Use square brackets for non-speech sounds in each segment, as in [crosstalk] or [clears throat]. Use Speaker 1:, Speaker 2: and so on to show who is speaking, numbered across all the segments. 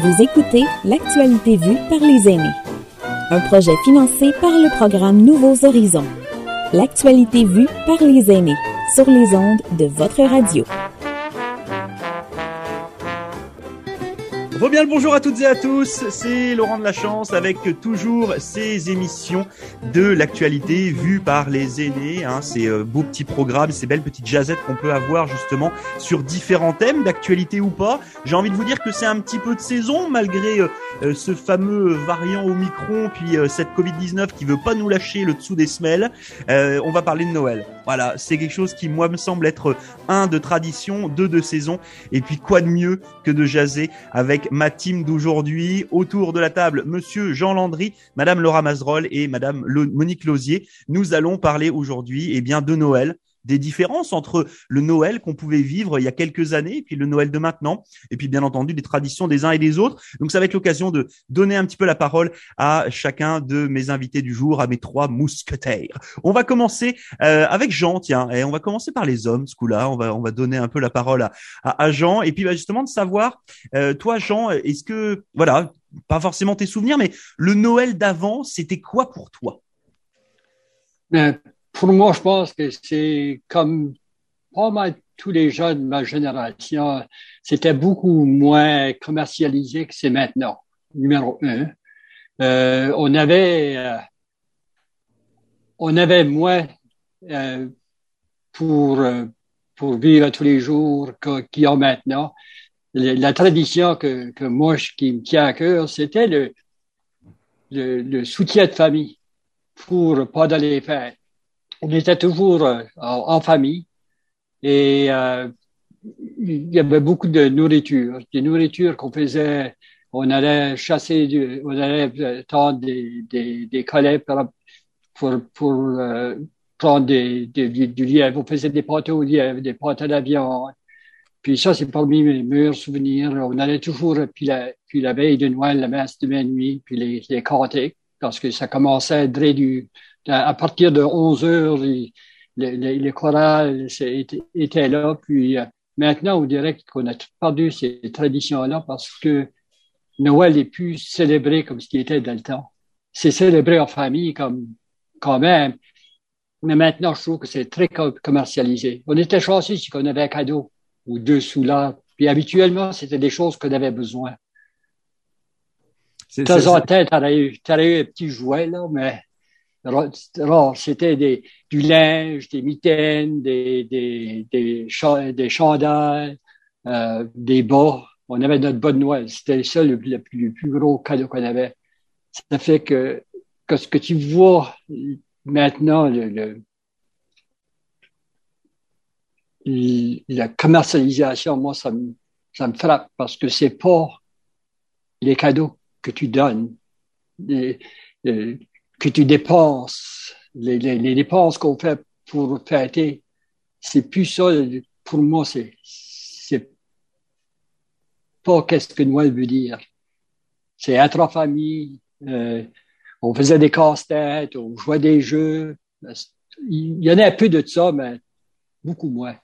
Speaker 1: Vous écoutez L'actualité vue par les aînés. Un projet financé par le programme Nouveaux Horizons. L'actualité vue par les aînés sur les ondes de votre radio.
Speaker 2: Bien le bonjour à toutes et à tous, c'est Laurent de la Chance avec toujours ces émissions de l'actualité vues par les aînés, hein, ces euh, beaux petits programmes, ces belles petites jazettes qu'on peut avoir justement sur différents thèmes, d'actualité ou pas. J'ai envie de vous dire que c'est un petit peu de saison malgré euh, euh, ce fameux variant au micron, puis cette Covid-19 qui veut pas nous lâcher le dessous des semelles. on va parler de Noël. Voilà, c'est quelque chose qui moi me semble être un de tradition, deux de saison, et puis quoi de mieux que de jaser avec ma team d'aujourd'hui. Autour de la table, monsieur Jean Landry, madame Laura Mazerol et madame Monique Lausier. Nous allons parler aujourd'hui, eh bien, de Noël des différences entre le Noël qu'on pouvait vivre il y a quelques années et puis le Noël de maintenant, et puis bien entendu des traditions des uns et des autres. Donc ça va être l'occasion de donner un petit peu la parole à chacun de mes invités du jour, à mes trois mousquetaires. On va commencer euh, avec Jean, tiens, et on va commencer par les hommes, ce coup-là. On va on va donner un peu la parole à, à, Jean, et puis bah, justement de savoir, euh, toi Jean, est-ce que voilà, pas forcément tes souvenirs, mais le Noël d'avant, c'était quoi pour toi?
Speaker 3: Ben, pour moi, je pense que c'est comme pas mal tous les jeunes de ma génération, c'était beaucoup moins commercialisé que c'est maintenant. Numéro un. Euh, on avait euh, on avait moins euh, pour euh, pour vivre tous les jours qu'il y a maintenant. La, tradition que, que moi qui me tient à cœur, c'était le, le, le soutien de famille pour pas les fêtes on était toujours euh, en, famille et euh, il y avait beaucoup de nourriture, des nourritures qu'on faisait. On allait chasser, du, on allait tendre des, des, des collets pour, pour, euh, prendre des, des, du lièvre. On faisait des pâtes au lièvre, des pâtes à la viande. Puis ça, c'est parmi mes meilleurs souvenirs. On allait toujours, puis la, puis la veille de Noël, la messe de minuit, puis les, les cantiques, parce que ça commençait à être du, à partir de 11 heures, les, les, les chorales étaient là. Puis euh, maintenant, on dirait qu'on a perdu ces traditions-là parce que Noël est plus célébré comme ce qui était dans le temps. C'est célébré en famille comme quand même. Mais maintenant, je trouve que c'est très commercialisé. On était chanceux si on avait un cadeau ou deux sous là. Puis habituellement, c'était des choses qu'on avait besoin. De temps en temps, t'aurais eu, eu un petit jouet, là, mais c'était du linge, des mitaines, des, des, des, des chandails, euh, des bas. On avait notre bonne Noël. C'était ça le, le, plus, gros cadeau qu'on avait. Ça fait que, que ce que tu vois maintenant, le, le la commercialisation, moi, ça me, ça me frappe parce que c'est pas les cadeaux que tu donnes que tu dépenses, les, les, les dépenses qu'on fait pour fêter, c'est plus ça, pour moi, c'est, c'est pas qu'est-ce que Noël veut dire. C'est être en famille, euh, on faisait des casse-têtes, on jouait des jeux. Il y en a un peu de ça, mais beaucoup moins.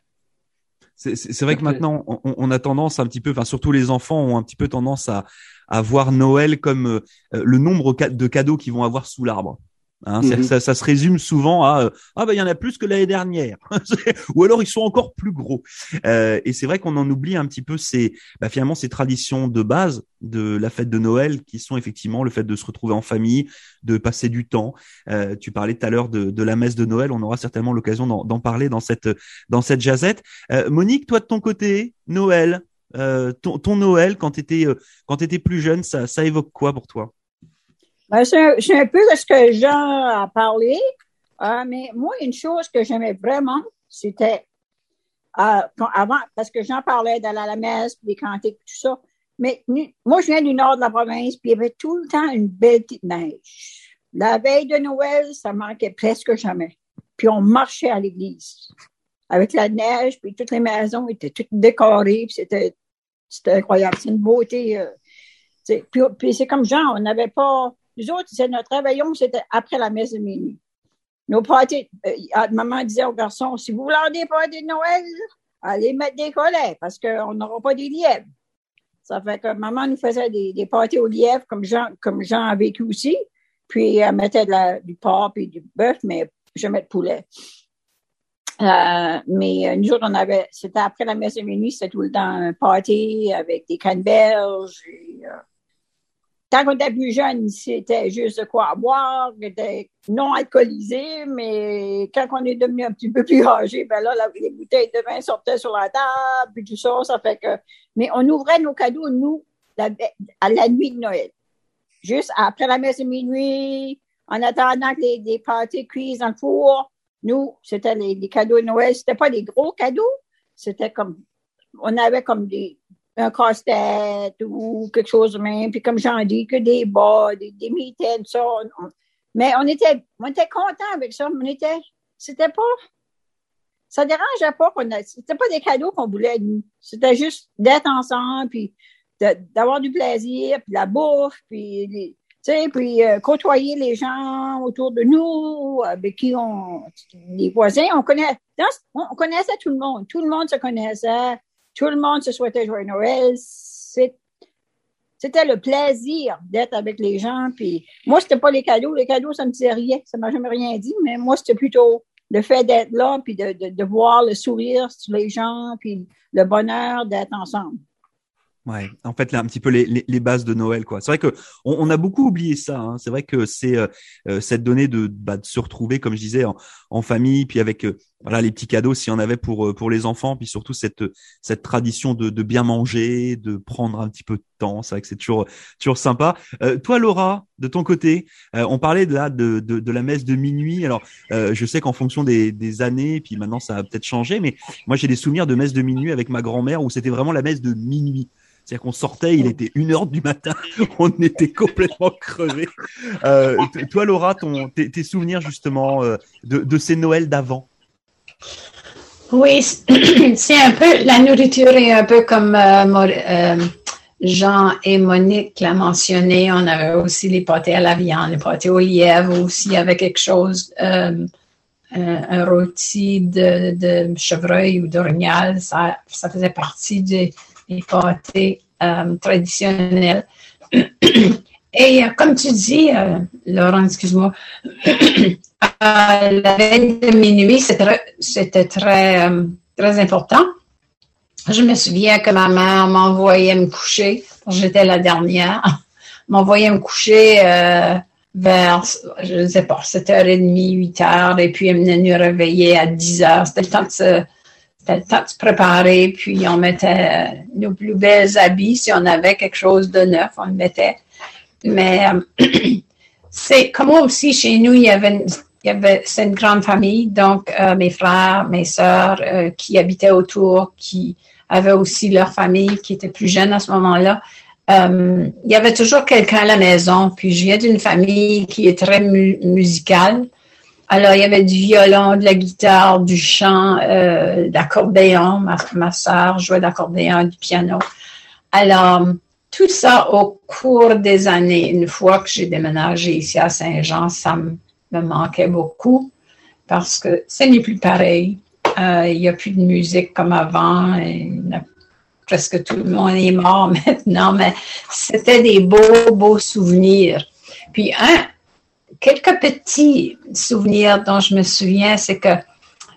Speaker 2: C'est vrai que maintenant, on, on, a tendance un petit peu, enfin surtout les enfants ont un petit peu tendance à, à voir Noël comme euh, le nombre de cadeaux qu'ils vont avoir sous l'arbre. Hein, mhm. ça, ça, se résume souvent à euh, ah bah il y en a plus que l'année dernière. [laughs] Ou alors ils sont encore plus gros. Euh, et c'est vrai qu'on en oublie un petit peu ces bah, finalement ces traditions de base de la fête de Noël qui sont effectivement le fait de se retrouver en famille de passer du temps. Euh, tu parlais tout à l'heure de, de, la messe de Noël. On aura certainement l'occasion d'en parler dans cette dans cette jazette. Euh, Monique toi de ton côté Noël euh, ton, Noël quand tu étais quand étais plus jeune ça évoque quoi pour toi?
Speaker 4: Ben, c'est un, peu ce que Jean a parlé. Euh, mais moi, une chose que j'aimais vraiment, c'était euh, avant, parce que Jean parlait d'aller à la messe, des cantiques, tout ça. Mais moi, je viens du nord de la province, puis il y avait tout le temps une belle petite neige. La veille de Noël, ça manquait presque jamais. Puis on marchait à l'église avec la neige, puis toutes les maisons étaient toutes décorées, puis c'était c'était incroyable. C'est une beauté. Euh, puis, c'est comme Jean, on n'avait pas nous autres, c'est notre réveillon, c'était après la messe de minuit. Nos parties, euh, maman disait aux garçons, si vous voulez des parties de Noël, allez mettre des collets parce qu'on n'aura pas des lièvres. Ça fait que maman nous faisait des, des pâtés aux lièvres, comme Jean, comme Jean a vécu aussi. Puis elle mettait du porc et du bœuf, mais jamais de poulet. Euh, mais euh, nous autres, on avait, c'était après la messe de minuit, c'était tout le temps un party avec des canneberges. Et, euh, quand on était plus jeune, c'était juste de quoi boire, était non alcoolisé, mais quand on est devenu un petit peu plus âgé, ben là, les bouteilles de vin sortaient sur la table, puis tout ça, ça fait que... Mais on ouvrait nos cadeaux, nous, à la nuit de Noël. Juste après la messe de minuit, en attendant que les, les pâtés cuisent dans le four, nous, c'était les, cadeaux de Noël. C'était pas des gros cadeaux. C'était comme, on avait comme des, un casse-tête ou quelque chose de même. Puis comme j'en dis, que des bas, des, des mitaines, ça. mais on était, on était contents avec ça. On était, c'était pas, ça dérangeait pas qu'on a, c'était pas des cadeaux qu'on voulait, nous. C'était juste d'être ensemble, puis d'avoir du plaisir, puis la bouffe, puis puis euh, côtoyer les gens autour de nous, avec qui on, les voisins, on connaît, on connaissait tout le monde, tout le monde se connaissait, tout le monde se souhaitait joyeux Noël. C'était le plaisir d'être avec les gens. Puis moi, c'était pas les cadeaux. Les cadeaux, ça me disait rien. Ça m'a jamais rien dit. Mais moi, c'était plutôt le fait d'être là, puis de, de, de voir le sourire sur les gens, puis le bonheur d'être ensemble.
Speaker 2: Ouais, en fait, là, un petit peu les, les, les bases de Noël, quoi. C'est vrai que on, on, a beaucoup oublié ça. Hein. C'est vrai que c'est euh, euh, cette donnée de, bah, de se retrouver, comme je disais, en, en famille, puis avec euh, voilà les petits cadeaux s'il y en avait pour pour les enfants, puis surtout cette cette tradition de, de bien manger, de prendre un petit peu de temps. C'est vrai que c'est toujours toujours sympa. toi, Laura, de ton côté, on parlait de, là de, de, de la messe de minuit. Alors, je sais qu'en fonction des, des années, puis maintenant ça a peut-être changé, mais moi j'ai des souvenirs de messe de minuit avec ma grand-mère où c'était vraiment la messe de minuit. C'est-à-dire qu'on sortait, il était une heure du matin, [laughs] on était complètement crevés. Euh, toi, Laura, ton, tes, souvenirs justement euh, de, ces Noëls d'avant?
Speaker 5: Oui, [clears throat] c'est un peu, la nourriture est un peu comme euh, Jean et Monique l'a mentionné. On avait aussi les pâtés à la viande, les pâtés au lièvre aussi avec quelque chose. un, rôti de, de, chevreuil ou d'orignal, ça, ça faisait partie des, les pâtés euh, traditionnels. [clears throat] Et euh, comme tu dis, euh, Laurent, excuse-moi, [clears throat] la veille de minuit, c'était très, très important. Je me souviens que ma mère m'envoyait me coucher, j'étais la dernière, [laughs] m'envoyait me coucher vers, je ne sais pas, 7h30, 8h, et puis elle venait nous réveiller à 10h. C'était le temps de se le temps de se préparer, puis on mettait euh, nos plus belles habits. Si on avait quelque chose de neuf, on le mettait. Mais euh, [clears throat] c'est comme moi aussi, chez nous, il y avait, il y une grande famille, donc euh, mes frères, mes sœurs qui habitaient autour, qui avaient aussi leur famille, qui était plus jeune à ce moment-là. il y avait toujours quelqu'un à la maison. Puis je viens d'une famille qui est très musicale. Alors, il y avait du violon, de la guitare, du chant, euh, d'accordéon. Ma, soeur jouait d'accordéon, du piano. Alors, tout ça au cours des années, une fois que j'ai déménagé ici à Saint-Jean, ça me, manquait beaucoup parce que ce n'est plus pareil. Euh, il n'y a plus de musique comme avant. Et presque tout le monde est mort [laughs] maintenant, mais c'était des beaux, beaux souvenirs. Puis, un, quelques petits souvenirs dont je me souviens, c'est que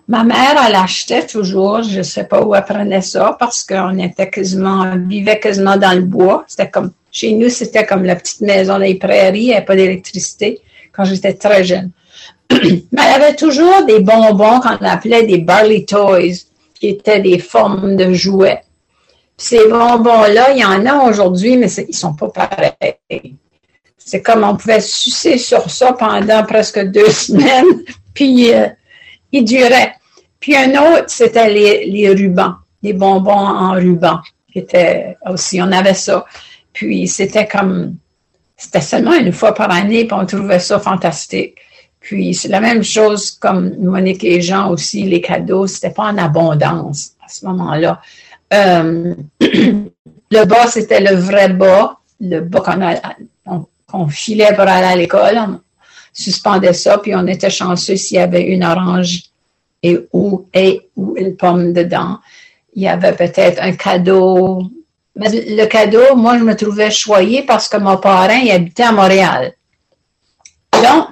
Speaker 5: ma mère, elle achetait toujours, je ne sais pas où elle prenait ça, parce qu'on on vivait quasiment dans le bois. C'était comme, chez nous, c'était comme la petite maison des prairies, il n'y avait pas d'électricité quand j'étais très jeune. [clears throat] Mais elle avait toujours des bonbons qu'on appelait des Barley Toys, qui étaient des formes de jouets. ces bonbons-là, il y en a aujourd'hui, mais ils sont pas pareils. C'est comme on pouvait sucer sur ça pendant presque deux [laughs] semaines, puis euh, il durait. Puis un autre, c'était les, rubans, les bonbons en ruban, qui étaient aussi, on avait ça. Puis c'était comme, c'était seulement une fois par année, puis on trouvait ça fantastique. Puis c'est la même chose comme Monique et Jean aussi, les cadeaux, c'était pas en abondance à ce moment-là. Euh, [clears throat] le bas, c'était le vrai bas, le bas qu'on a, on filait pour aller à l'école, on suspendait ça, puis on était chanceux s'il y avait une orange et ou, et, ou une pomme dedans. Il y avait peut-être un cadeau Mais le cadeau, moi, je me trouvais choyée parce que mon parrain, il habitait à Montréal. Donc,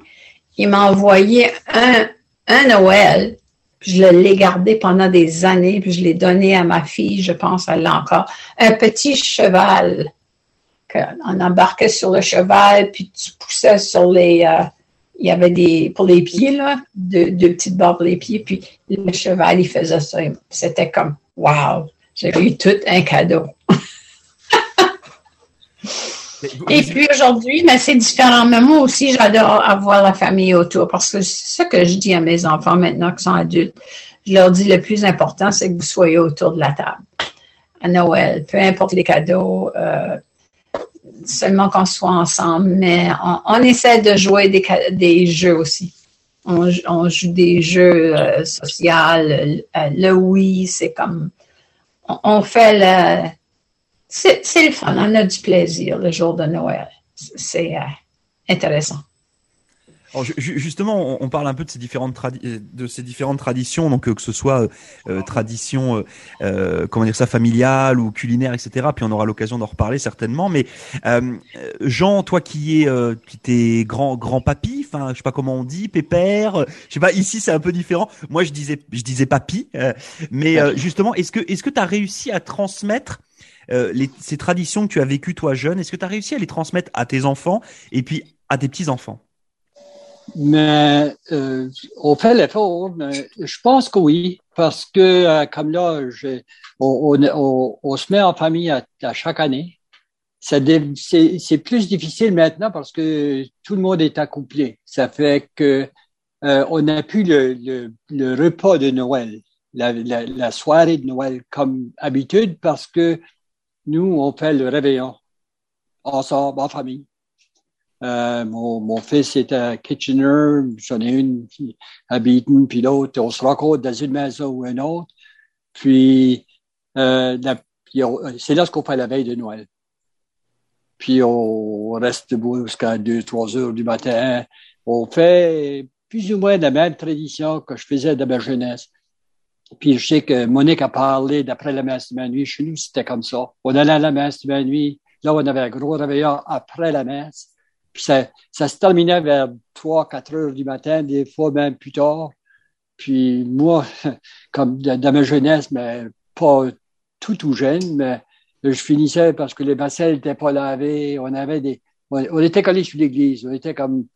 Speaker 5: il m'a envoyé un, un Noël. Je l'ai gardé pendant des années, puis je l'ai donné à ma fille, je pense, elle l'a encore. Un petit cheval. On embarquait sur le cheval, puis tu poussais sur les, euh, il y avait des, pour les pieds, là, deux, petites barres pour les pieds, puis le cheval, il faisait ça. C'était comme, wow, j'ai eu tout un cadeau. [laughs] Et puis aujourd'hui, mais c'est différent. Mais moi aussi, j'adore avoir la famille autour parce que c'est ça que je dis à mes enfants maintenant qui sont adultes. Je leur dis le plus important, c'est que vous soyez autour de la table à Noël, peu importe les cadeaux. Euh, seulement qu'on soit ensemble, mais on, essaie de jouer des, des jeux aussi. On, joue des jeux euh, sociaux. Le, oui, c'est comme. On, fait le. C'est le fun, on a du plaisir le jour de Noël. C'est euh, intéressant
Speaker 2: justement, on, parle un peu de ces différentes euh, de ces différentes traditions, donc euh, que ce soit euh, tradition, comment dire ça, familiale ou culinaire, etc. Puis on aura l'occasion d'en reparler certainement. Mais Jean, toi qui es qui t'es grand grand papy, enfin je sais pas comment on dit, pépère, je sais pas. Ici c'est un peu différent. Moi je disais je disais papy, mais justement, est-ce que est-ce que tu as réussi à transmettre les, ces traditions que tu as vécues toi jeune, est-ce que tu as réussi à les transmettre à tes enfants et puis à tes petits enfants
Speaker 3: mais euh, on fait l'effort, mais je pense que oui, parce que euh, comme là, on, se met en famille à, chaque année. C'est plus difficile maintenant parce que tout le monde est accouplé. Ça fait que euh, on n'a plus le, repas de Noël, la, la, la, soirée de Noël comme habitude parce que nous, on fait le réveillon ensemble, en famille. Euh, mon, mon, fils est à Kitchener, j'en ai une qui habite une, puis l'autre, on se rencontre dans une maison ou une autre. Puis, euh, c'est là ce qu'on fait la veille de Noël. Puis, on reste debout jusqu'à 2, 3 heures du matin. On fait plus ou moins la même tradition que je faisais de ma jeunesse. Puis, je sais que Monique a parlé d'après la messe de ma nuit. Chez nous, c'était comme ça. On allait à la messe de ma nuit. Là, on avait un gros réveillon après la messe ça, ça se terminait vers 3, 4 heures du matin, des fois même plus tard. Puis moi, [laughs] comme dans ma jeunesse, mais pas tout tout jeune, mais je finissais parce que les bassins n'étaient pas lavés. On avait des, on était collés sur l'église. On était comme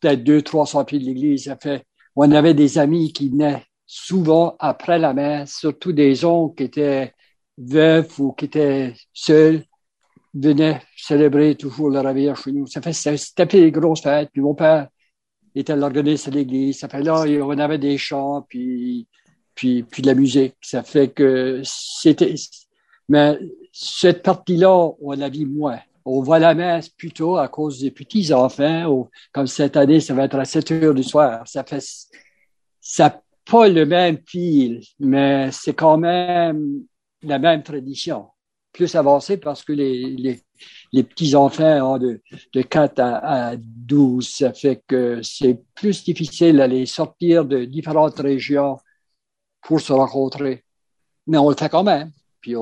Speaker 3: peut-être deux, trois cents pieds de l'église. Ça fait, on avait des amis qui venaient souvent après la messe, surtout des oncles qui étaient veufs ou qui étaient seuls venait célébrer toujours le réveillon chez nous. Ça fait, c'était des grosses fêtes. Puis mon père était l'organiste de l'église. Ça fait là, on avait des chants, puis, puis, puis de la musique. Ça fait que c'était, mais cette partie-là, on la vit moins. On voit la messe plutôt à cause des petits enfants, comme cette année, ça va être à 7 heures du soir. Ça fait, ça pas le même fil, mais c'est quand même la même tradition plus avancé parce que les, les, les petits-enfants ont de, de 4 à, à 12. Ça fait que c'est plus difficile d'aller sortir de différentes régions pour se rencontrer. Mais on le fait quand même. Puis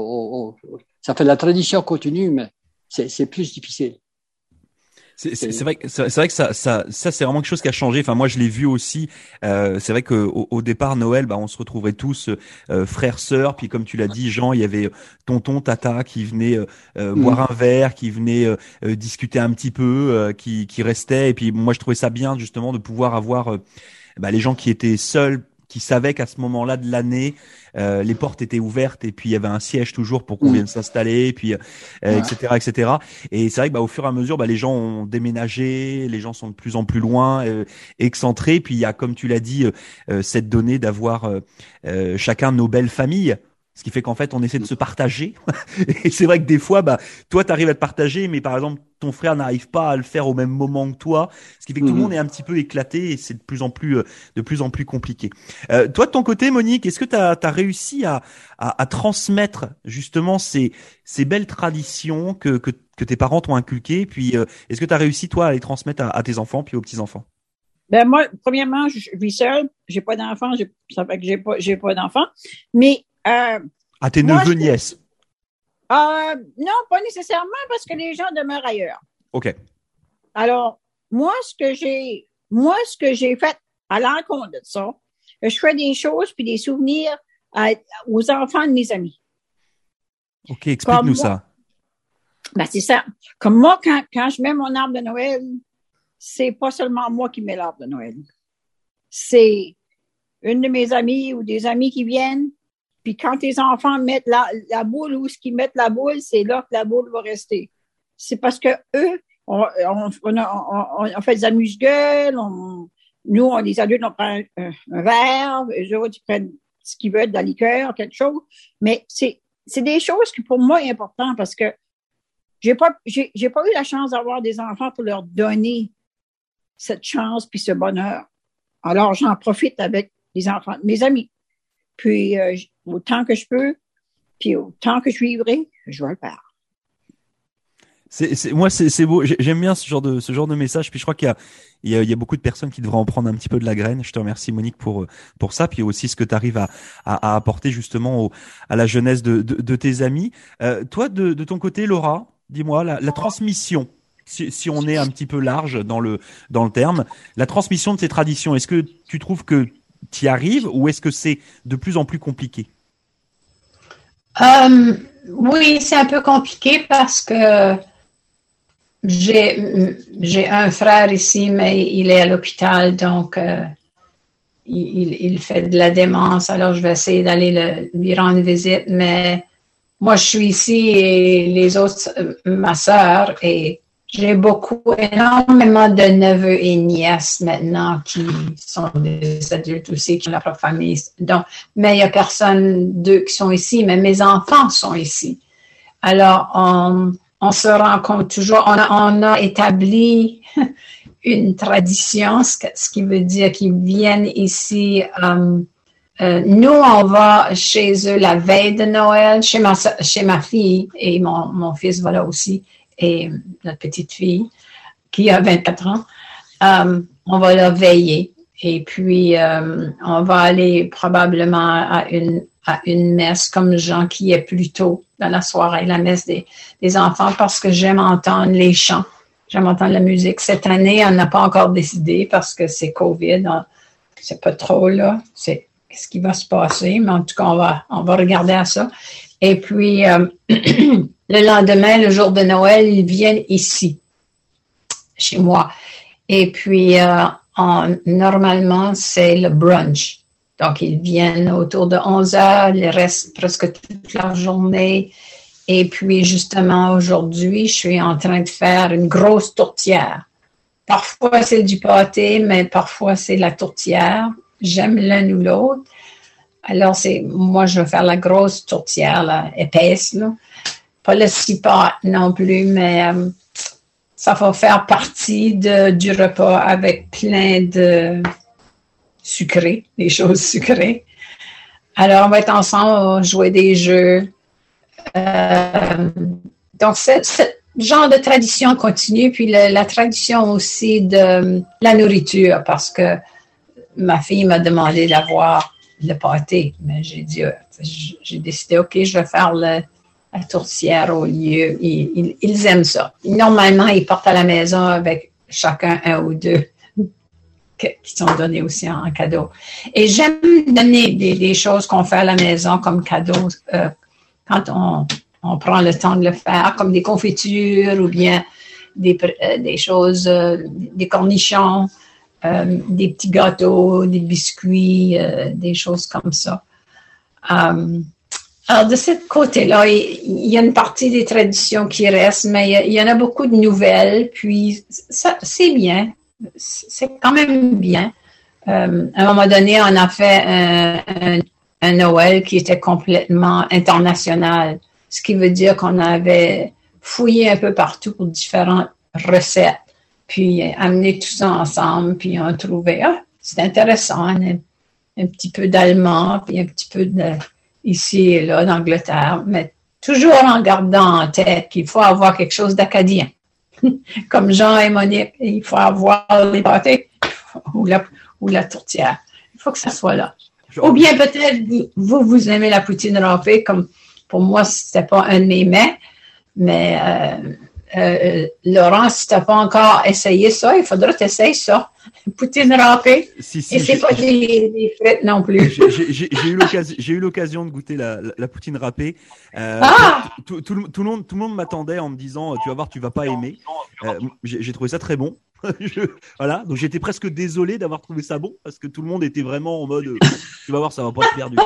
Speaker 3: ça fait la tradition continue, mais c'est plus difficile.
Speaker 2: C'est vrai, c'est vrai que ça, ça, ça c'est vraiment quelque chose qui a changé. Enfin, moi, je l'ai vu aussi. Euh, c'est vrai que au, départ, Noël, bah, on se retrouvait tous euh, frères, sœurs. Puis, comme tu l'as dit, Jean, il y avait tonton, tata qui venait euh, mm. boire un verre, qui venait discuter un petit peu, qui, qui restait. Et puis, moi, je trouvais ça bien justement de pouvoir avoir bah, les gens qui étaient seuls qui savaient qu'à ce moment-là de l'année, euh, les portes étaient ouvertes et puis il y avait un siège toujours pour qu'on mm. vienne s'installer, et puis etc. Euh, etc. Et c'est vrai que bah, au fur et à mesure, bah, les gens ont déménagé, les gens sont de plus en plus loin, euh, excentrés. Puis il y a, comme tu l'as dit, cette donnée d'avoir chacun nos belles familles. Ce qui fait qu'en fait, on essaie de se partager. [laughs] et c'est vrai que des fois, bah, toi, tu arrives à te partager, mais par exemple, ton frère n'arrive pas à le faire au même moment que toi. Ce qui fait que tout le mhm. monde est un petit peu éclaté et c'est de plus en plus, euh, de plus en plus compliqué. Euh, toi, de ton côté, Monique, est-ce que tu as, réussi à, à, transmettre justement ces, ces belles traditions que, que, que tes parents t'ont inculquées? Puis, euh, est-ce que tu as réussi, toi, à les transmettre à, tes enfants puis aux petits-enfants?
Speaker 4: Ben moi, premièrement, je vis seule, j'ai pas d'enfants, ça fait que j'ai pas, j'ai pas d'enfants. Mais
Speaker 2: euh, à tes neveux nièces.
Speaker 4: Euh, non, pas nécessairement parce que les gens demeurent ailleurs.
Speaker 2: OK.
Speaker 4: Alors, moi, ce que j'ai, moi, ce que j'ai fait à l'encontre de ça, je fais des choses puis des souvenirs à- aux enfants de mes amis.
Speaker 2: OK, explique-nous ça.
Speaker 4: Ben, c'est ça. Comme moi, quand, quand je mets mon arbre de Noël, c'est pas seulement moi qui mets l'arbre de Noël. C'est une de mes amies ou des amis qui viennent. Puis quand les enfants mettent la, boule où ce qu'ils mettent la boule, c'est là que la boule va rester. C'est parce que eux, on, fait des amuse-gueules, nous, on, les adultes, on prend un, verre, eux autres, ils prennent ce qu'ils veulent, de la liqueur, quelque chose. Mais c'est, des choses qui, pour moi, est important parce que j'ai pas, j'ai, pas eu la chance d'avoir des enfants pour leur donner cette chance puis ce bonheur. Alors, j'en profite avec les enfants, mes amis. Puis, euh, autant que je peux, puis autant que je vivrai, je vais le faire.
Speaker 2: C'est, moi, c'est, beau. J'ai- J'aime bien ce genre de, ce genre de message. Puis je crois qu'il y a, y y a beaucoup de personnes qui devraient en prendre un petit peu de la graine. Je te remercie, Monique, pour, pour ça. Puis aussi ce que tu arrives à, à, apporter justement à la jeunesse de, de, tes amis. Euh, toi, de, de ton côté, Laura, dis-moi, la, la transmission. Si, si on est un petit peu large dans le, dans le terme, la transmission de ces traditions, est-ce que tu trouves que tu y arrives ou est-ce que c'est de plus en plus compliqué?
Speaker 5: Euh, oui, c'est un peu compliqué parce que j'ai un frère ici, mais il est à l'hôpital, donc euh, il, il fait de la démence. Alors, je vais essayer d'aller le- lui rendre visite, mais moi, je suis ici et les autres, ma sœur, et j'ai beaucoup, énormément de neveux et nièces maintenant qui sont des adultes aussi, qui ont leur propre famille. Donc, mais il n'y a personne d'eux qui sont ici, mais mes enfants sont ici. Alors, on, on se rencontre toujours, on a, établi [laughs] une tradition, ce, qui veut dire qu'ils viennent ici. euh, euh, nous, on va chez eux la veille de Noël, chez ma, chez ma fille, et mon, mon fils va là aussi, et notre petite fille, qui a 24 ans. Euh, on va la veiller. Et puis, euh, on va aller probablement à une, à une messe comme Jean qui est plus tôt dans la soirée, la messe des, des enfants, parce que j'aime entendre les chants. J'aime entendre la musique. Cette année, on n'a pas encore décidé parce que c'est COVID. On- C'est pas trop là. C'est ce qui va se passer, mais en tout cas, on va, on va regarder à ça. Et puis, euh, [clears throat] le lendemain, le jour de Noël, ils viennent ici, chez moi. Et puis, euh, en- normalement, c'est le brunch. Donc, ils viennent autour de 11 heures, ils restent presque toute la journée. Et puis, justement, aujourd'hui, je suis en train de faire une grosse tourtière. Parfois, c'est du pâté, mais parfois, c'est la tourtière. J'aime l'un ou l'autre. Alors, c'est, moi, je vais faire la grosse tourtière, là, épaisse, là. Pas le six pâtes non plus, mais euh, ça va faire partie du repas avec plein de sucré, des choses sucrées. Alors, on va être ensemble, on va jouer des jeux. Euh, donc, ce, genre de tradition continue, puis la tradition aussi de la nourriture, parce que ma fille m'a demandé d'avoir le pâté, mais j'ai dit, euh, j'ai décidé, OK, je vais faire le, la tourtière au lieu. Ils, ils- ils aiment ça. Normalement, ils partent à la maison avec chacun un ou deux qui sont donnés aussi en, cadeau. Et j'aime donner des, des choses qu'on fait à la maison comme cadeau euh, quand on, on prend le temps de le faire, comme des confitures ou bien des, euh, des choses, des cornichons, euh, des petits gâteaux, des biscuits, euh, des choses comme ça. Euh, alors, de ce côté-là, il, y a une partie des traditions qui restent, mais il y, en a beaucoup de nouvelles, puis ça, c'est bien. C'est quand même bien. À un moment donné, on a fait un Noël qui était complètement international, ce qui veut dire qu'on avait fouillé un peu partout pour différentes recettes, puis amené tout ça ensemble, puis on trouvait, ah, c'est intéressant, un, un petit peu d'allemand, puis un petit peu de ici et là d'Angleterre, mais toujours en gardant en tête qu'il faut avoir quelque chose d'acadien. [laughs] Comme Jean et Monique, il faut avoir les pâtés [laughs] ou la, ou la tourtière. Il faut que ça soit là. Ou bien peut-être vous, vous, vous aimez la poutine râpée comme pour moi, c'était pas un de mes mets. Mais euh, euh, Laurent, si tu n'as pas encore essayé ça, il faudra t'essayer ça. [laughs] Poutine râpée.
Speaker 2: Si, si,
Speaker 5: Et c'est pas des, des frites non plus.
Speaker 2: J'ai- eu l'occasion, de goûter la, la, la poutine râpée. Euh,
Speaker 5: Ah!
Speaker 2: tout, tout le- tout le monde, tout le monde m'attendait en me disant, tu vas voir, tu vas pas aimer. Euh, j'ai trouvé ça très bon. [laughs] Je- voilà, donc j'étais presque désolé d'avoir trouvé ça bon parce que tout le monde était vraiment en mode, tu vas voir, ça va pas te plaire du tout.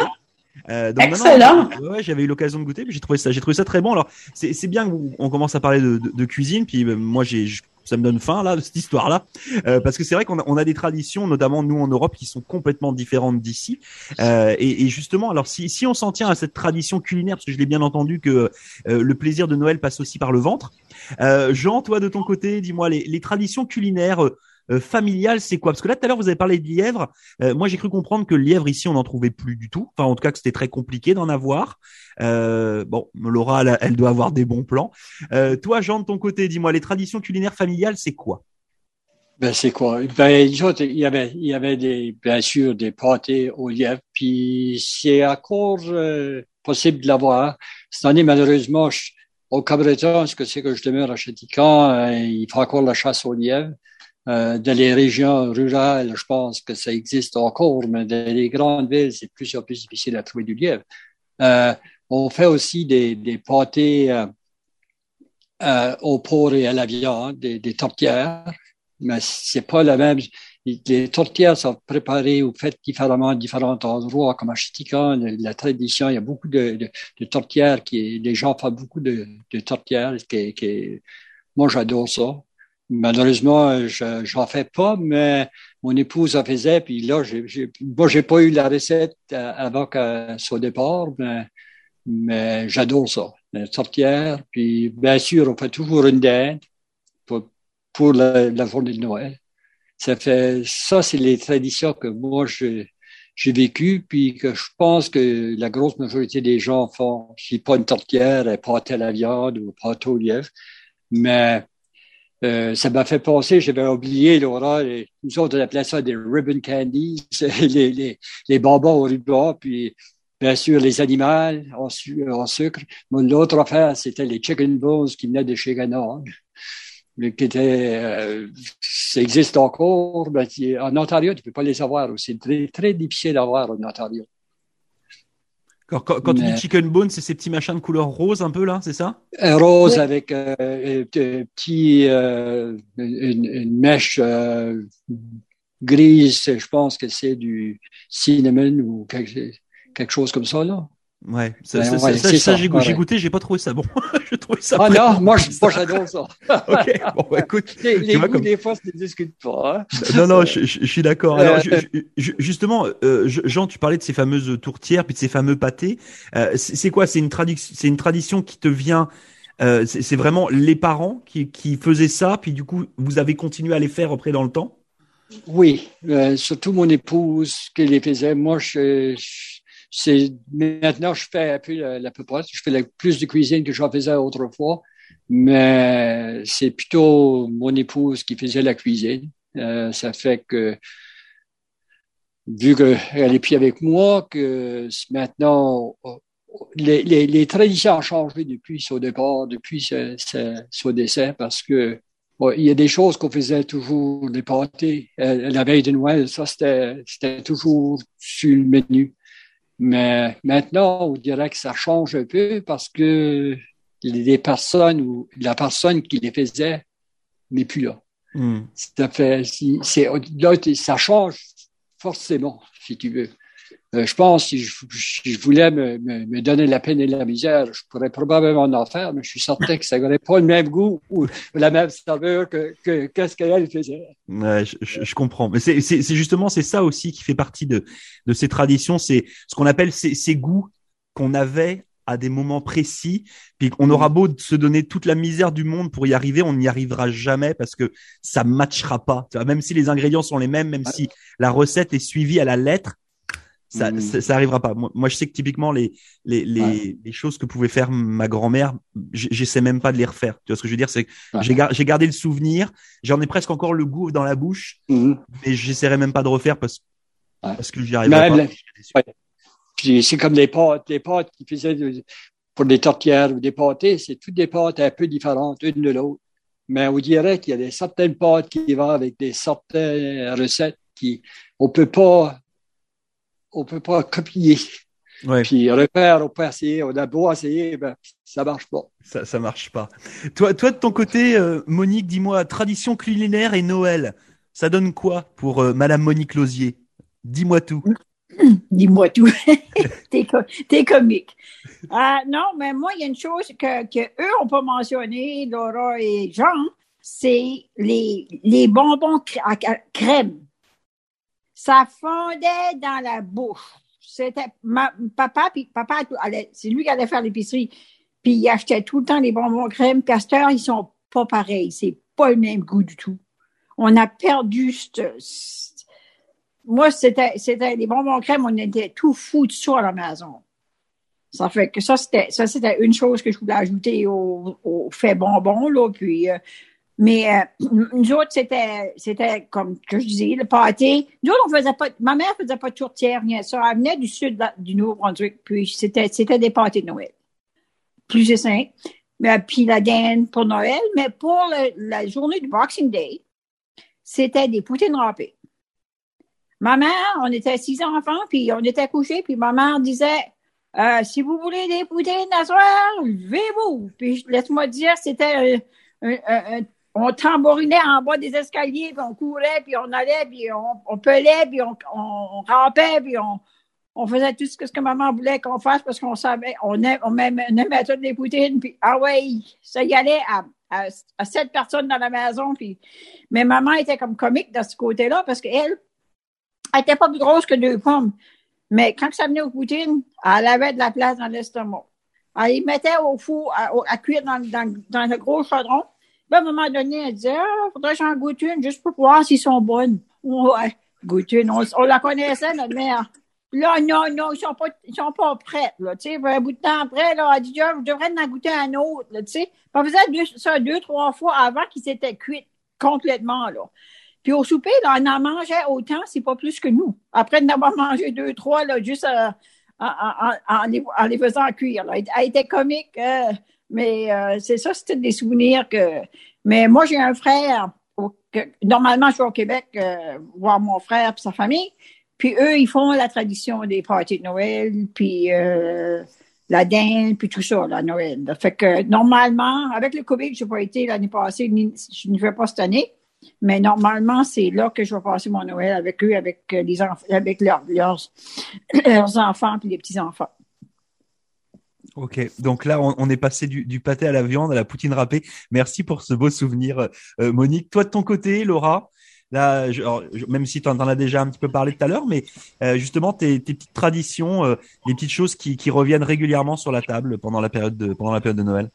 Speaker 2: Euh, donc, non, non,
Speaker 5: Excellent.
Speaker 2: ouais, j'avais eu l'occasion de goûter, j'ai trouvé ça, j'ai trouvé ça très bon. Alors, c'est c'est bien qu'on commence à parler de, de, de cuisine, puis euh, moi, j'ai, ça me donne faim là, cette histoire-là, Euh, parce que c'est vrai qu'on a, on a des traditions, notamment nous en Europe, qui sont complètement différentes d'ici. Euh, et, et justement, alors si, si on s'en tient à cette tradition culinaire, parce que je l'ai bien entendu que euh, le plaisir de Noël passe aussi par le ventre. Euh, Jean, toi de ton côté, dis-moi les, les traditions culinaires. Euh, familiales, c'est quoi? Parce que là, tout à l'heure, vous avez parlé de lièvre. Euh, moi, j'ai cru comprendre que le lièvre ici, on n'en trouvait plus du tout. Enfin, en tout cas, que c'était très compliqué d'en avoir. Euh, bon, Laura, elle, doit avoir des bons plans. Toi, Jean, de ton côté, dis-moi, les traditions culinaires familiales, c'est quoi?
Speaker 3: Ben, c'est quoi? Ben, il y avait, il y avait des, bien sûr, des pâtés au lièvre, puis c'est encore euh, possible de l'avoir. Cette année, malheureusement, je- au Cabreton, ce que c'est que je demeure à Châtican, euh, il faut encore la chasse au lièvre. Euh, dans les régions rurales, je pense que ça existe encore, mais dans les grandes villes, c'est plus en plus difficile à trouver du lièvre. Euh, on fait aussi des, des pâtés euh, euh, au porc et à la viande, des, des tourtières mais c'est pas la même. Les tourtières sont préparées ou faites différemment à différents endroits, comme à Chitican, la, tradition, il y a beaucoup de, de, de tourtières qui, les gens font beaucoup de, de tourtières, qui, qui, moi j'adore ça. Malheureusement, je, j'en fais pas, mais mon épouse en faisait, puis là, j'ai, j'ai, moi, j'ai pas eu la recette euh, avant que au départ, mais, mais j'adore ça. La tourtière, puis bien sûr, on fait toujours une dinde pour, pour la, la journée de Noël. Ça fait, ça, c'est les traditions que moi, je, j'ai vécu, puis que je pense que la grosse majorité des gens font. Si pas une tourtière, un pâté à la viande ou un pâté au lièvre. Mais, euh, ça m'a fait penser, j'avais oublié, Laura, nous autres, on appelait ça des ribbon candies, [laughs] les, les, les bonbons au ruban, puis bien sûr les animaux en, su- en sucre. Mais l'autre affaire, c'était les chicken bones qui venaient de chez Gannon mais qui était, euh, ça existe encore, mais en Ontario, tu peux pas les avoir. C'est très, très difficile à avoir en Ontario.
Speaker 2: Quand, quand, quand tu dis chicken bone, c'est ces petits machins de couleur rose un peu là, c'est ça?
Speaker 3: Un rose
Speaker 4: Oui.
Speaker 3: avec euh, un p- petit, euh, une, une mèche euh, grise, je pense que c'est du cinnamon ou quelque, quelque chose comme ça, là.
Speaker 2: Ouais, ça, ça,
Speaker 3: ouais,
Speaker 2: j'ai
Speaker 3: ouais,
Speaker 2: goûté, j'ai pas trouvé ça bon. [laughs] je trouvais ça.
Speaker 3: Ah non, moi, j'adore ça. [laughs]
Speaker 2: ok, bon, bah, écoute.
Speaker 3: Les, les goûts,
Speaker 2: comme-
Speaker 3: des fois, ça ne discute pas. hein. [laughs]
Speaker 2: Non, non, je, je- je suis d'accord. Alors, justement, euh, je- Jean, tu parlais de ces fameuses tourtières, puis de ces fameux pâtés. Euh, c'est quoi? C'est une tradition, c'est une tradition qui te vient. euh, c'est vraiment les parents qui, qui faisaient ça, puis du coup, vous avez continué à les faire après dans le temps?
Speaker 3: Oui, surtout mon épouse qui les faisait. Moi, je- c'est maintenant je fais peu la, la popote. Je fais la- plus de cuisine que j'en faisais autrefois, mais c'est plutôt mon épouse qui faisait la cuisine. Euh, ça fait que vu qu'elle est plus avec moi, que maintenant les, les, les traditions ont changé depuis son départ, depuis ce- ce- son décès, parce que il y a des choses qu'on faisait toujours, des pâtés. Euh, la veille de Noël, ça, c'était toujours sur le menu. Mais maintenant, on dirait que ça change un peu parce que les personnes ou la personne qui les faisait n'est plus là.
Speaker 2: Hmm.
Speaker 3: Ça fait, si- c'est, là, ça change forcément, si tu veux. Euh, je pense, si je, si je voulais me, me, me donner la peine et la misère, je pourrais probablement en faire, mais je suis certain que ça n'aurait pas le même goût ou la même saveur que, que, qu'est-ce qu'elle faisait.
Speaker 2: Ouais, je, je- je comprends. Mais c'est justement c'est ça aussi qui fait partie de de ces traditions. C'est ce qu'on appelle ces, ces goûts qu'on avait à des moments précis. Puis on aura beau se donner toute la misère du monde pour y arriver, on n'y arrivera jamais parce que ça matchera pas. Même si les ingrédients sont les mêmes, même si la recette est suivie à la lettre, ça,
Speaker 3: Mhm.
Speaker 2: ça, ça arrivera pas. Moi, moi, je sais que typiquement les les les,
Speaker 3: Ouais.
Speaker 2: les choses que pouvait faire ma grand-mère, j'essaie même pas de les refaire. Tu vois ce que je veux dire? C'est que
Speaker 3: Ouais.
Speaker 2: j'ai gar- j'ai gardé le souvenir, j'en ai presque encore le goût dans la bouche,
Speaker 3: Mhm.
Speaker 2: mais j'essaierai même pas de refaire parce,
Speaker 3: Ouais.
Speaker 2: parce que j'y arriverai pas.
Speaker 3: la-. Puis c'est comme les pâtes, les pâtes qui faisaient pour des tortières ou des pâtés, c'est toutes des pâtes un peu différentes une de l'autre. Mais on dirait qu'il y a des certaines pâtes qui vont avec des certaines recettes qui on peut pas on peut pas copier. Ouais. Puis repère, on peut essayer, on a beau essayer, ben, ça marche pas.
Speaker 2: Ça, ça marche pas. Toi, toi de ton côté, euh, Monique, dis-moi, tradition culinaire et Noël, ça donne quoi pour euh, Madame Monique Lausier Dis-moi tout. [laughs]
Speaker 4: Dis-moi tout. [laughs] t'es, comique. Euh, non, mais moi, il y a une chose que, que eux n'ont pas mentionné, Laura et Jean, c'est les, les bonbons à crème. Ça fondait dans la bouche. C'était papa, puis papa, c'est lui qui allait faire l'épicerie. Puis il achetait tout le temps les bonbons crème. À ils sont pas pareils. C'est pas le même goût du tout. On a perdu moi, c'était, c'était les bonbons crème, on était tout fou de ça à la maison. Ça fait que ça, c'était, ça, c'était une chose que je voulais ajouter au, au fait bonbon, là. Puis, euh, mais euh, [clears throat] nous autres, c'était, c'était comme je disais, le pâté. Nous autres, on faisait pas, ma mère faisait pas de tourtière, rien ça. Elle venait du sud du Nouveau-Brunswick, puis c'était, c'était des pâtés de Noël. Plus de simple. Mais, puis la dinde pour Noël, mais pour la journée du Boxing Day, c'était des poutines râpées. Ma mère, on était six enfants, puis on était couchés, puis ma mère disait, euh, si vous voulez des poutines à soir, levez-vous. Puis laisse-moi dire, c'était on tambourinait en bas des escaliers, puis on courait, puis on allait, puis on, on pelait, puis on, on, rampait, puis on, on faisait tout ce que, ce que maman voulait qu'on fasse parce qu'on savait, on aimait, on aimait, toutes les poutines, puis ah ouais, ça y allait à, à, sept personnes dans la maison, puis mais maman était comme comique dans ce côté-là parce qu'elle, elle était pas plus grosse que deux pommes. Mais quand ça venait aux poutines, elle avait de la place dans l'estomac. Elle y mettait au four à, cuire dans, dans, dans, le gros chaudron. À un moment donné, elle disait, ah, faudrait que j'en goûte une juste pour voir s'ils sont bonnes. Ouais, goûte une. On, la connaissait, notre mère. Là, non, non, ils sont pas, ils sont pas prêts, là, tu sais. Un bout de temps après, là, elle dit, ah, je devrais en goûter un autre, tu sais. On faisait ça deux, trois fois avant qu'ils s'étaient cuits complètement, là. Puis au souper, là, on en mangeait autant, c'est pas plus que nous. Après d'avoir mangé deux, trois, là, juste euh, en, les, faisant cuire. Là. Elle était comique, euh, mais euh, c'est ça, c'était des souvenirs que. Mais moi, j'ai un frère. normalement, je vais au Québec voir mon frère et sa famille. Puis eux, ils font la tradition des parties de Noël, puis la dinde, puis tout ça, la Noël. Fait que normalement, avec le COVID, je n'ai pas été l'année passée, je ne vais pas cette année. Mais normalement, c'est là que je vais passer mon Noël avec eux, avec euh, les enfants, avec leurs, leurs, [clears throat] enfants et les petits-enfants.
Speaker 2: Ok, donc là, on, est passé du, pâté à la viande, à la poutine râpée. Merci pour ce beau souvenir, euh, Monique. Toi, de ton côté, Laura, là, même si tu en, as déjà un petit peu parlé tout à l'heure, mais euh, justement, tes, petites traditions, les petites choses qui, reviennent régulièrement sur la table pendant la période de, pendant la période de Noël?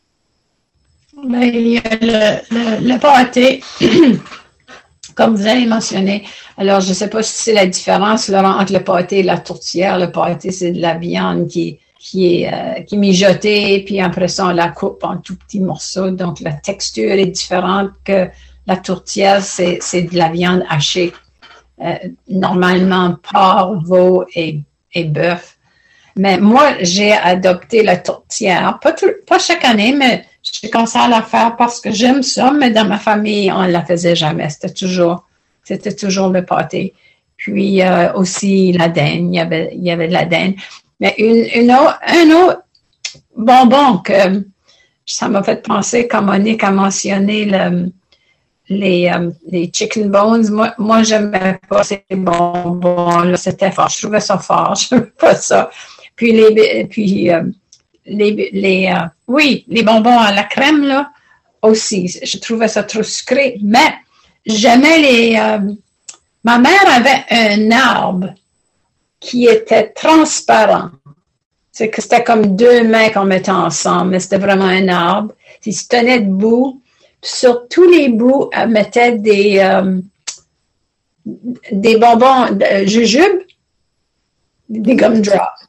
Speaker 5: Ben, il y a le, le, pâté, [clears throat] comme vous avez mentionné. Alors, je ne sais pas si c'est la différence entre le pâté et la tourtière. Le pâté, c'est de la viande qui, qui est, euh, qui mijotée, puis après ça, on la coupe en tout petits morceaux. Donc, la texture est différente que la tourtière, c'est, de la viande hachée. Euh, normalement, porc, veau et, et bœuf. Mais moi, j'ai adopté la tourtière, pas, pas chaque année, mais j'ai commencé à la faire parce que j'aime ça, mais dans ma famille, on ne la faisait jamais. C'était toujours, c'était toujours le pâté. Puis euh, aussi la dinde, il y avait, il y avait de la dinde. Mais une, un autre bonbon que ça m'a fait penser quand Monique a mentionné le, les, euh, les chicken bones. Moi, moi j'aimais pas ces bonbons-là. C'était fort. Je trouvais ça fort. [laughs] Je n'aimais pas ça. Puis les, puis euh, les, les euh, oui, les bonbons à la crème, là, aussi. Je trouvais ça trop sucré. Mais j'aimais les. Ma mère avait un arbre qui était transparent. C'est que c'était comme deux mains qu'on mettait ensemble, mais c'était vraiment un arbre. Il se tenait debout. Sur tous les bouts, elle mettait des, euh, des bonbons de jujubes, des gumdrops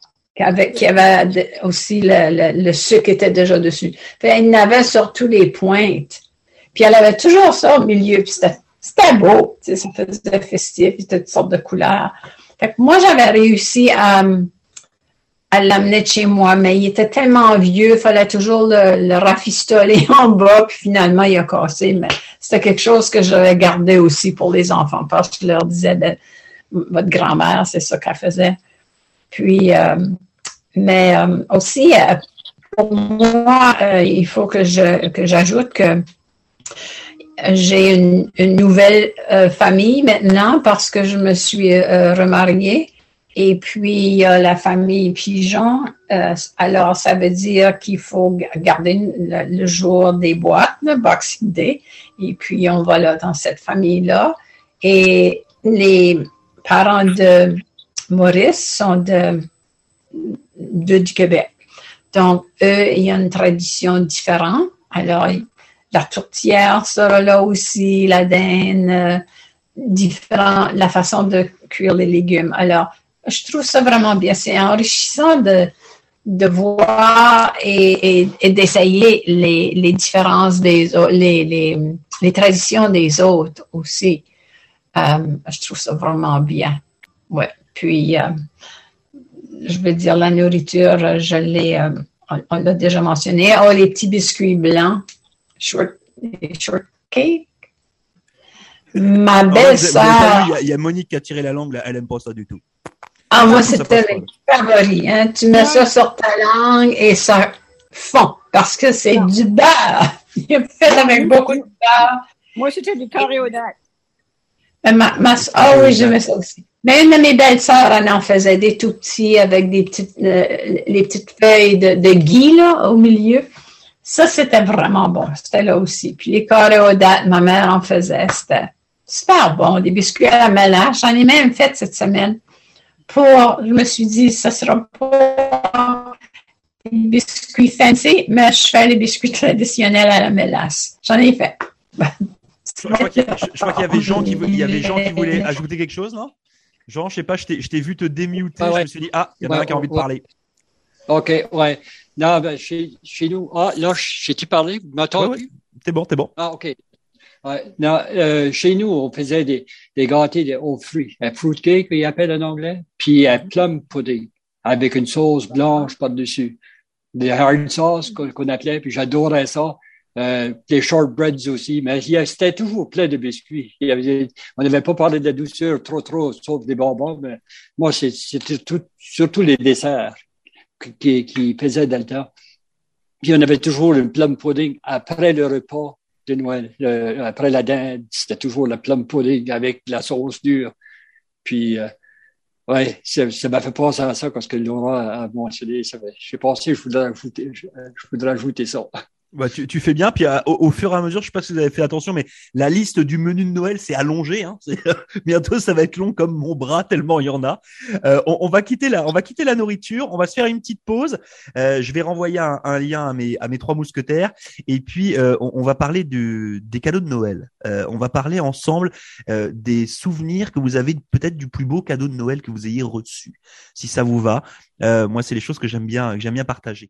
Speaker 5: avec, qui avait aussi le, le, sucre était déjà dessus. Fait, il n'avait sur tous les pointes. Puis elle avait toujours ça au milieu. Puis c'était beau. Ça faisait festif. Puis toutes sortes de couleurs. Fait que moi, j'avais réussi à, elle l'amenait de chez moi, mais il était tellement vieux, il fallait toujours le, rafistoler [laughs] en bas, puis finalement, il a cassé. Mais c'était quelque chose que j'avais gardé aussi pour les enfants, parce que je leur disais, de, votre grand-mère, c'est ça qu'elle faisait. Puis, euh, mais euh, aussi, euh, pour moi, il faut que que j'ajoute que j'ai une, nouvelle famille maintenant parce que je me suis remariée. Et puis, il y a la famille Pigeon. Euh, alors, ça veut dire qu'il faut garder le, jour des boîtes, le Boxing Day. Et puis, on va là dans cette famille-là. Et les parents de Maurice sont de, de, du Québec. Donc, eux, il y a une tradition différente. Alors, la tourtière sera là aussi, la dinde, euh, la façon de cuire les légumes. Alors, je trouve ça vraiment bien. C'est enrichissant de, voir et, d'essayer les, différences des les, les, traditions des autres aussi. Euh, je trouve ça vraiment bien. Ouais. Puis, euh, je veux dire, la nourriture, je l'ai, on, l'a déjà mentionné. Oh, les petits biscuits blancs, short, short cake. [laughs] Ma belle-sœur.
Speaker 2: Il y, a Monique qui a tiré la langue, elle aime pas ça du tout.
Speaker 5: Ah, moi, c'était mes favoris. Hein. Tu mets ça sur ta langue et ça fond parce que c'est du beurre. [laughs] Il est fait avec beaucoup de beurre.
Speaker 4: Moi, c'était du carré aux dates.
Speaker 5: Ma, ma, ah oui, j'aimais ça aussi. Mais une de mes belles-sœurs, elle en faisait des tout petits avec des petites, euh, les petites feuilles de, de gui, là, au milieu. Ça, c'était vraiment bon. C'était là aussi. Puis les carrés aux dates, ma mère en faisait. C'était super bon. Des biscuits à la mélange. J'en ai même fait cette semaine pour, je me suis dit, ça sera pas des biscuits fancy, mais je fais les biscuits traditionnels à la mélasse. J'en ai fait.
Speaker 2: Je crois qu'il y, avait Jean qui, il y avait Jean qui voulait ajouter quelque chose, non? Jean, je sais pas, je t'ai vu te démuter, ah je me suis dit, ah, il y en a un qui a envie de parler.
Speaker 3: OK, ouais. Non, ben, chez, chez nous, ah, là, j'ai-tu parlé? Vous m'entendez?
Speaker 2: T'es bon, t'es bon.
Speaker 3: Ah, OK. Ouais. Non, euh, chez nous, on faisait des, des gâtés aux fruits. Un fruit cake, ils appellent en anglais, puis un plum pudding avec une sauce blanche par-dessus. Des hard sauce qu'on appelait, puis j'adorais ça. Euh, des shortbreads aussi, mais c'était toujours plein de biscuits. Il y avait, on n'avait pas parlé de la douceur trop, trop, sauf des bonbons, mais moi, c'était tout, surtout les desserts qui, qui le temps. Puis on avait toujours le plum pudding après le repas de Noël. après la dinde, c'était toujours le plum pudding avec la sauce dure. Puis, euh, ouais, ça, ça m'a fait penser à ça parce que Laura a mentionné. J'ai pensé, je voudrais ajouter, je voudrais ajouter ça.
Speaker 2: Bah, tu, fais bien. Puis au, fur et à mesure, je sais pas si vous avez fait attention, mais la liste du menu de Noël s'est allongée. Hein. [laughs] bientôt, ça va être long comme mon bras tellement il y en a. Euh, on, va quitter la, on va quitter la nourriture. On va se faire une petite pause. Euh, je vais renvoyer un, lien à mes, à mes trois mousquetaires. Et puis, euh, on, va parler des cadeaux de Noël. Euh, on va parler ensemble euh, des souvenirs que vous avez peut-être du plus beau cadeau de Noël que vous ayez reçu. Si ça vous va, moi, c'est les choses que j'aime bien, que j'aime bien partager.